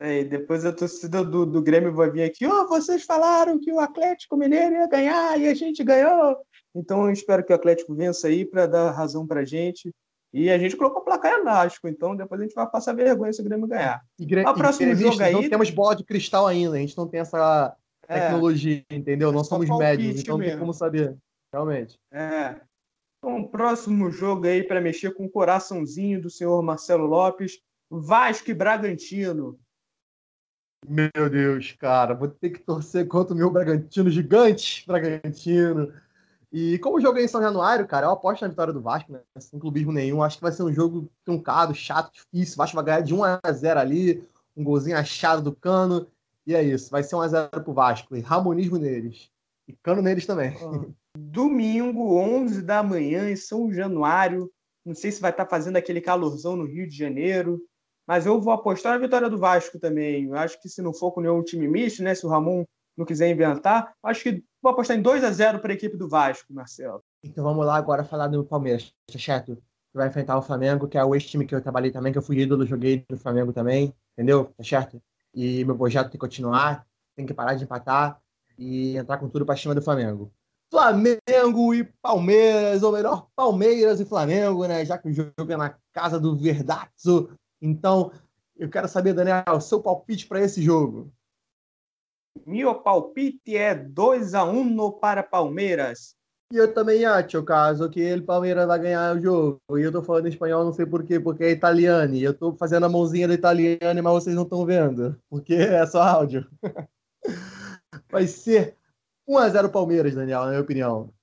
É, e depois a torcida do, do Grêmio vai vir aqui, ó, oh, vocês falaram que o Atlético Mineiro ia ganhar e a gente ganhou. Então eu espero que o Atlético vença aí para dar razão para a gente. E a gente colocou o placar elástico, então depois a gente vai passar vergonha se o Grêmio ganhar. E, o próximo jogo aí. Não temos bola de cristal ainda, a gente não tem essa é, tecnologia, entendeu? Não somos médios, então não tem como saber, realmente. É. Então, próximo jogo aí para mexer com o coraçãozinho do senhor Marcelo Lopes, Vasco e Bragantino. Meu Deus, cara, vou ter que torcer contra o meu Bragantino gigante, Bragantino. E como o jogo é em São Januário, cara, eu aposto na vitória do Vasco, né? Sem clubismo nenhum. Acho que vai ser um jogo truncado, chato, difícil. O Vasco vai ganhar de 1 a 0 ali, um golzinho achado do cano. E é isso, vai ser 1 a 0 pro Vasco. E ramonismo neles. E cano neles também. Domingo, 11 da manhã, em São Januário. Não sei se vai estar fazendo aquele calorzão no Rio de Janeiro, mas eu vou apostar na vitória do Vasco também. Eu acho que se não for com nenhum time misto, né? Se o Ramon não quiser inventar, acho que vou apostar em 2 a 0 para a equipe do Vasco, Marcelo. Então vamos lá agora falar do Palmeiras, tá certo? Que vai enfrentar o Flamengo, que é o ex-time que eu trabalhei também, que eu fui ídolo, joguei no Flamengo também. entendeu? Tá certo? E meu projeto tem que continuar, tem que parar de empatar e entrar com tudo para cima do Flamengo. Flamengo e Palmeiras, ou melhor, Palmeiras e Flamengo, né? Já que o jogo é na casa do Verdazzo. Então, eu quero saber, Daniel, seu palpite para esse jogo. Meu palpite é 2 a 1 no para Palmeiras. E eu também acho, caso, que o Palmeiras vai ganhar o jogo. E eu tô falando espanhol, não sei porquê, porque é italiano. E eu tô fazendo a mãozinha do italiano, mas vocês não estão vendo, porque é só áudio. vai ser 1x0 Palmeiras, Daniel, na minha opinião.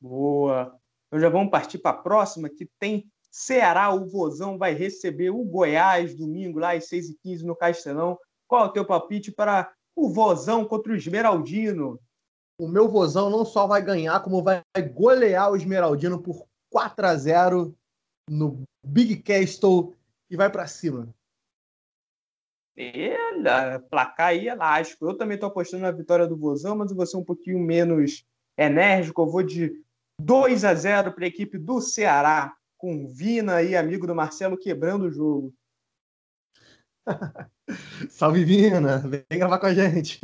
Boa. Então já vamos partir para a próxima, que tem Ceará. O Vozão vai receber o Goiás domingo, lá às 6h15 no Castelão. Qual é o teu palpite para o Vozão contra o Esmeraldino? O meu Vozão não só vai ganhar, como vai golear o Esmeraldino por 4 a 0 no Big Castle e vai para cima. É, placar aí elástico. Eu também estou apostando na vitória do Vozão, mas eu vou ser um pouquinho menos enérgico. Eu vou de 2 a 0 para a equipe do Ceará, com Vina aí, amigo do Marcelo, quebrando o jogo. Salve, Vina! Vem gravar com a gente.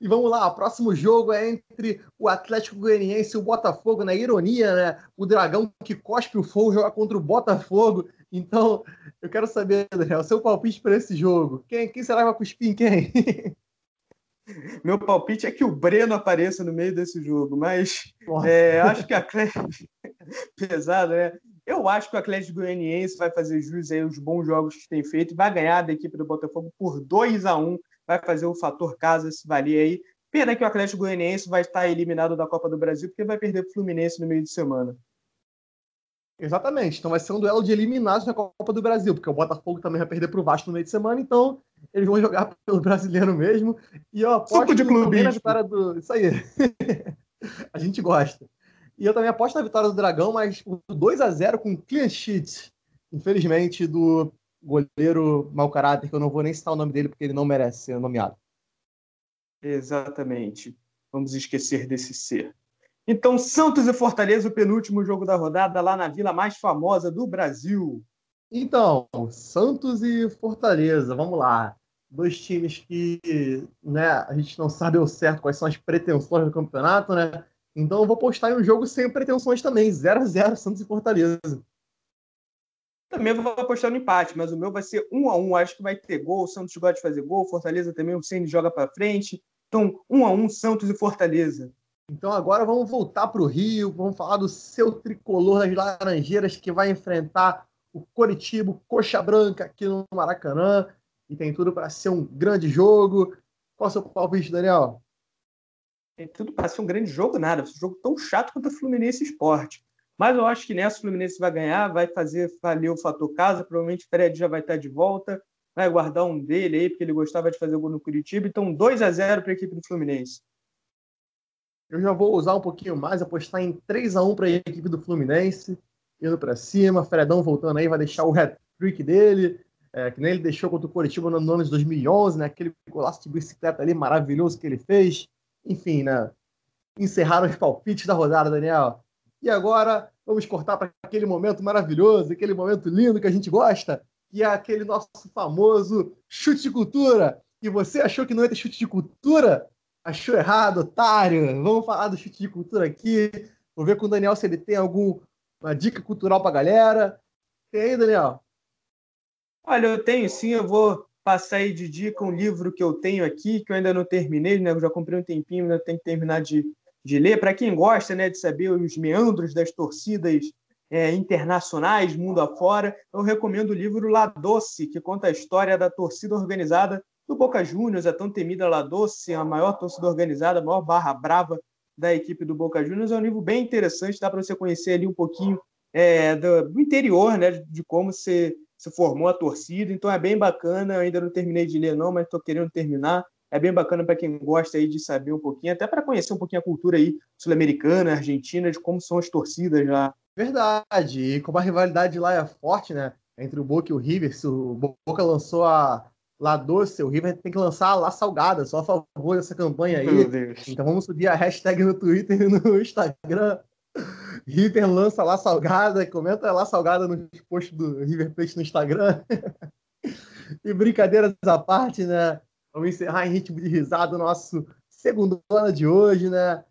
E vamos lá, o próximo jogo é entre o Atlético Goianiense e o Botafogo, na ironia, né? O dragão que cospe o fogo joga contra o Botafogo. Então, eu quero saber, Daniel, seu palpite para esse jogo. Quem, quem será que vai cuspir em quem? Meu palpite é que o Breno apareça no meio desse jogo, mas é, acho que a Atlético. Pesado, né? Eu acho que o Atlético Goianiense vai fazer jus aí aos bons jogos que tem feito e vai ganhar da equipe do Botafogo por 2 a 1 vai fazer o fator casa se valer aí. Pena que o Atlético Goianiense vai estar eliminado da Copa do Brasil, porque vai perder para o Fluminense no meio de semana. Exatamente. Então vai ser um duelo de eliminados na Copa do Brasil, porque o Botafogo também vai perder para o Vasco no meio de semana, então eles vão jogar pelo brasileiro mesmo. E eu aposto de clube. na vitória do. Isso aí. a gente gosta. E eu também aposto na vitória do Dragão, mas por 2 a 0 com clean sheet, infelizmente, do goleiro mau caráter, que eu não vou nem citar o nome dele porque ele não merece ser nomeado. Exatamente. Vamos esquecer desse ser. Então, Santos e Fortaleza, o penúltimo jogo da rodada, lá na vila mais famosa do Brasil. Então, Santos e Fortaleza, vamos lá. Dois times que né, a gente não sabe ao certo quais são as pretensões do campeonato, né? Então eu vou postar em um jogo sem pretensões também, 0 a 0 Santos e Fortaleza. Também vou apostar no empate, mas o meu vai ser um a um. Acho que vai ter gol. O Santos gosta de fazer gol. Fortaleza também, o Ceni joga para frente. Então, um a um, Santos e Fortaleza. Então agora vamos voltar para o Rio, vamos falar do seu tricolor das Laranjeiras que vai enfrentar o Coritiba, Coxa Branca aqui no Maracanã e tem tudo para ser um grande jogo. Qual é o seu palpite, Daniel? Tem tudo para ser um grande jogo, nada. Um jogo tão chato quanto o Fluminense Esporte. Mas eu acho que nessa o Fluminense vai ganhar, vai fazer valer o fator casa. Provavelmente o Fred já vai estar de volta, vai guardar um dele aí, porque ele gostava de fazer gol no Curitiba. Então, 2 a 0 para a equipe do Fluminense. Eu já vou usar um pouquinho mais, apostar em 3 a 1 para a equipe do Fluminense, indo para cima. Fredão voltando aí, vai deixar o hat-trick dele, é, que nem ele deixou contra o Curitiba no ano de 2011, né? Aquele golaço de bicicleta ali maravilhoso que ele fez. Enfim, né? Encerraram os palpites da rodada, Daniel. E agora vamos cortar para aquele momento maravilhoso, aquele momento lindo que a gente gosta, que é aquele nosso famoso chute de cultura. E você achou que não ia ter chute de cultura? Achou errado, otário. Vamos falar do chute de cultura aqui. Vou ver com o Daniel se ele tem alguma dica cultural para a galera. Tem aí, Daniel? Olha, eu tenho sim, eu vou passar aí de dica um livro que eu tenho aqui, que eu ainda não terminei, né? Eu já comprei um tempinho, ainda tenho que terminar de de ler. Para quem gosta né, de saber os meandros das torcidas é, internacionais, mundo afora, eu recomendo o livro La Doce, que conta a história da torcida organizada do Boca Juniors, a tão temida La Doce, a maior torcida organizada, a maior barra brava da equipe do Boca Juniors. É um livro bem interessante, dá para você conhecer ali um pouquinho é, do, do, interior, né, de como se, se formou a torcida. Então é bem bacana, eu ainda não terminei de ler não, mas estou querendo terminar é bem bacana para quem gosta aí de saber um pouquinho, até para conhecer um pouquinho a cultura aí sul-americana, argentina, de como são as torcidas lá. Verdade, e como a rivalidade lá é forte, né? Entre o Boca e o River, o Boca lançou a La Doce, o River tem que lançar a La Salgada, só a favor dessa campanha aí. Então vamos subir a hashtag no Twitter e no Instagram. River lança La Salgada, comenta La Salgada no post do River Plate no Instagram. E brincadeiras à parte, né? Vamos encerrar em ritmo de risada o nosso segundo ano de hoje, né?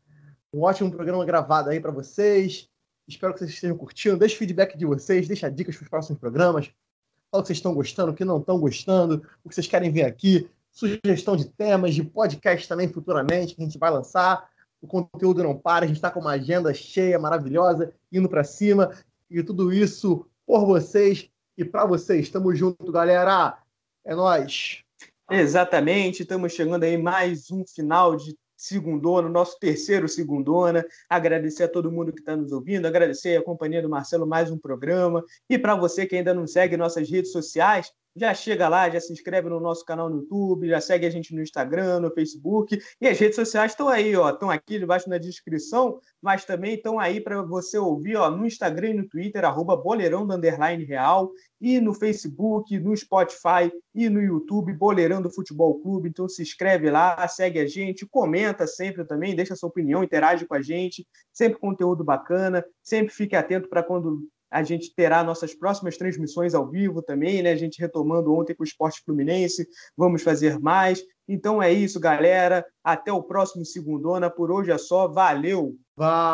Um ótimo programa gravado aí para vocês. Espero que vocês estejam curtindo. Deixe feedback de vocês, deixa dicas para os próximos programas. Fala o que vocês estão gostando, o que não estão gostando, o que vocês querem ver aqui. Sugestão de temas, de podcast também futuramente, que a gente vai lançar. O conteúdo não para, a gente está com uma agenda cheia, maravilhosa, indo para cima. E tudo isso por vocês e para vocês. Tamo junto, galera. É nós. Exatamente, estamos chegando aí mais um final de segundona, nosso terceiro segundona. Agradecer a todo mundo que está nos ouvindo, agradecer a companhia do Marcelo mais um programa. E para você que ainda não segue nossas redes sociais, já chega lá, já se inscreve no nosso canal no YouTube, já segue a gente no Instagram, no Facebook. E as redes sociais estão aí, ó, estão aqui debaixo na descrição, mas também estão aí para você ouvir ó, no Instagram e no Twitter, arroba boleirão do underline real, e no Facebook, no Spotify e no YouTube, Boleirão do Futebol Clube. Então se inscreve lá, segue a gente, comenta sempre também, deixa sua opinião, interage com a gente, sempre conteúdo bacana, sempre fique atento para quando a gente terá nossas próximas transmissões ao vivo também, né? A gente retomando ontem com o Esporte Fluminense, vamos fazer mais. Então é isso, galera. Até o próximo Segundona. Por hoje é só. Valeu! Valeu!